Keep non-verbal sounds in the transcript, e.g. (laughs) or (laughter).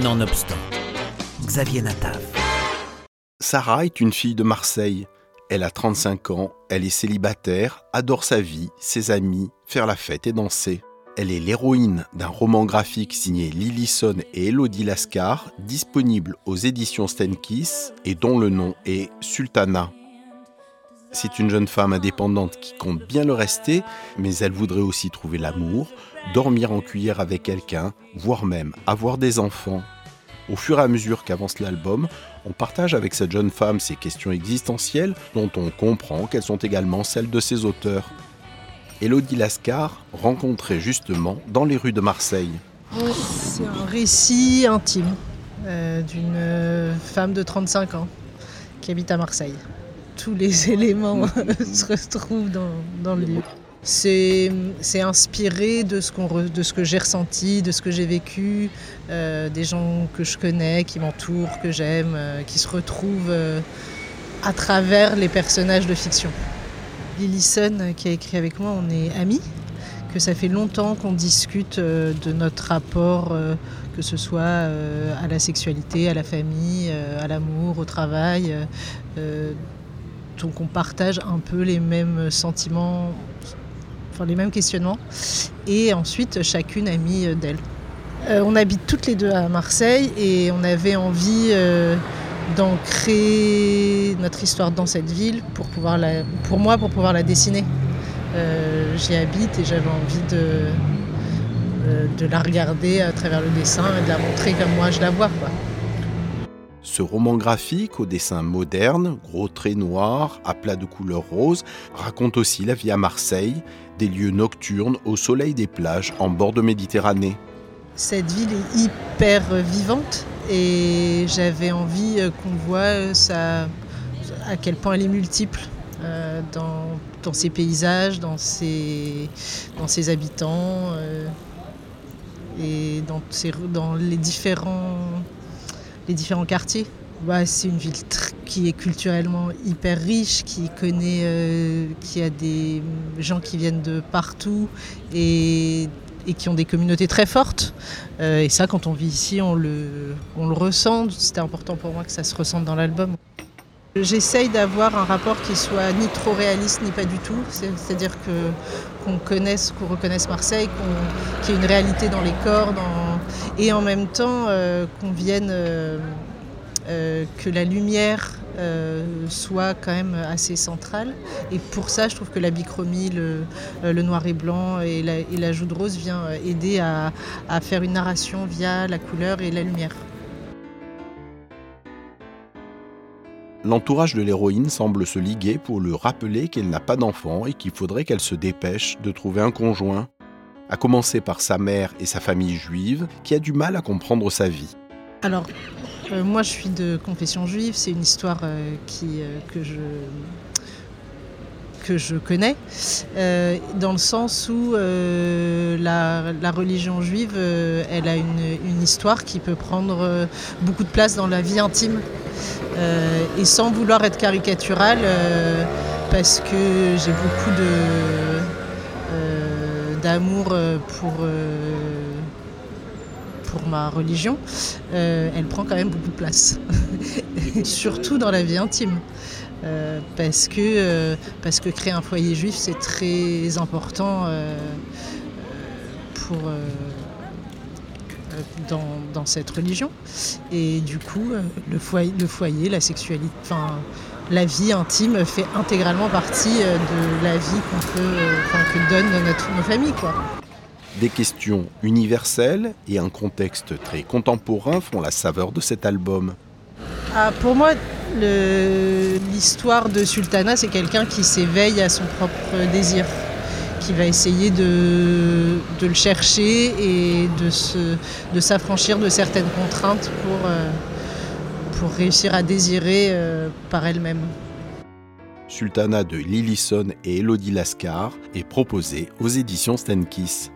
Nonobstant, Xavier Natav. Sarah est une fille de Marseille. Elle a 35 ans, elle est célibataire, adore sa vie, ses amis, faire la fête et danser. Elle est l'héroïne d'un roman graphique signé Son et Elodie Lascar, disponible aux éditions Stenkiss et dont le nom est Sultana. C'est une jeune femme indépendante qui compte bien le rester, mais elle voudrait aussi trouver l'amour, dormir en cuillère avec quelqu'un, voire même avoir des enfants. Au fur et à mesure qu'avance l'album, on partage avec cette jeune femme ses questions existentielles dont on comprend qu'elles sont également celles de ses auteurs. Elodie Lascar, rencontrée justement dans les rues de Marseille. C'est un récit intime euh, d'une femme de 35 ans qui habite à Marseille. Tous les (laughs) éléments se retrouvent dans, le livre. C'est inspiré de ce, de ce que j'ai ressenti, de ce que j'ai vécu, euh, des gens que je connais, qui m'entourent, que j'aime, euh, qui se retrouvent à travers les personnages de fiction. Lillison qui a écrit avec moi, on est amis, que ça fait longtemps qu'on discute euh, de notre rapport, euh, que ce soit euh, à la sexualité, à la famille, à l'amour, au travail. Donc on partage un peu les mêmes sentiments, enfin les mêmes questionnements. Et ensuite, chacune a mis d'elle. on habite toutes les deux à Marseille et on avait envie d'ancrer notre histoire dans cette ville pour, pouvoir la, pour moi, pour pouvoir la dessiner. Euh, j'y habite et j'avais envie de, euh, de la regarder à travers le dessin et de la montrer comme moi je la vois. Ce roman graphique au dessin moderne, gros traits noirs, à plat de couleur rose, raconte aussi la vie à Marseille, des lieux nocturnes au soleil des plages en bord de Méditerranée. Cette ville est hyper vivante et j'avais envie euh, qu'on voit euh, ça, à quel point elle est multiple euh, dans, ses paysages, dans ses, habitants et dans les, différents, les différents quartiers. Bah, c'est une ville qui est culturellement hyper riche, qui connaît, qui a des gens qui viennent de partout et et qui ont des communautés très fortes. Euh, et ça, quand on vit ici, on le, on le ressent. C'était important pour moi que ça se ressente dans l'album. J'essaye d'avoir un rapport qui soit ni trop réaliste ni pas du tout. C'est-à-dire qu'on connaisse, qu'on reconnaisse Marseille, qu'il y ait une réalité dans les corps, et en même temps euh, qu'on vienne, euh, que la lumière euh, soit quand même assez centrale. Et pour ça, je trouve que la bichromie, le, euh, noir et blanc et la, joue de rose vient euh, aider à, faire une narration via la couleur et la lumière. L'entourage de l'héroïne semble se liguer pour lui rappeler qu'elle n'a pas d'enfant et qu'il faudrait qu'elle se dépêche de trouver un conjoint, à commencer par sa mère et sa famille juive qui a du mal à comprendre sa vie. Alors, euh, moi, je suis de confession juive. C'est une histoire euh, euh, que, je, que je connais, dans le sens où la, religion juive, elle a une, histoire qui peut prendre beaucoup de place dans la vie intime. et sans vouloir être caricatural, parce que j'ai beaucoup d'amour pour pour ma religion, euh, elle prend quand même beaucoup de place. (laughs) Surtout dans la vie intime. Euh, parce, que, euh, parce que créer un foyer juif, c'est très important pour, dans, dans, cette religion. Et du coup, le foyer, le foyer la sexualité, enfin, la vie intime fait intégralement partie de la vie qu'on peut, que donne notre, nos familles. Quoi. Des questions universelles et un contexte très contemporain font la saveur de cet album. Ah, pour moi, l'histoire de Sultana, c'est quelqu'un qui s'éveille à son propre désir, qui va essayer de, le chercher et de s'affranchir de, de, certaines contraintes pour, euh, pour réussir à désirer euh, par elle-même. Sultana de Lillison et Elodie Lascar est proposée aux éditions Stenkiss.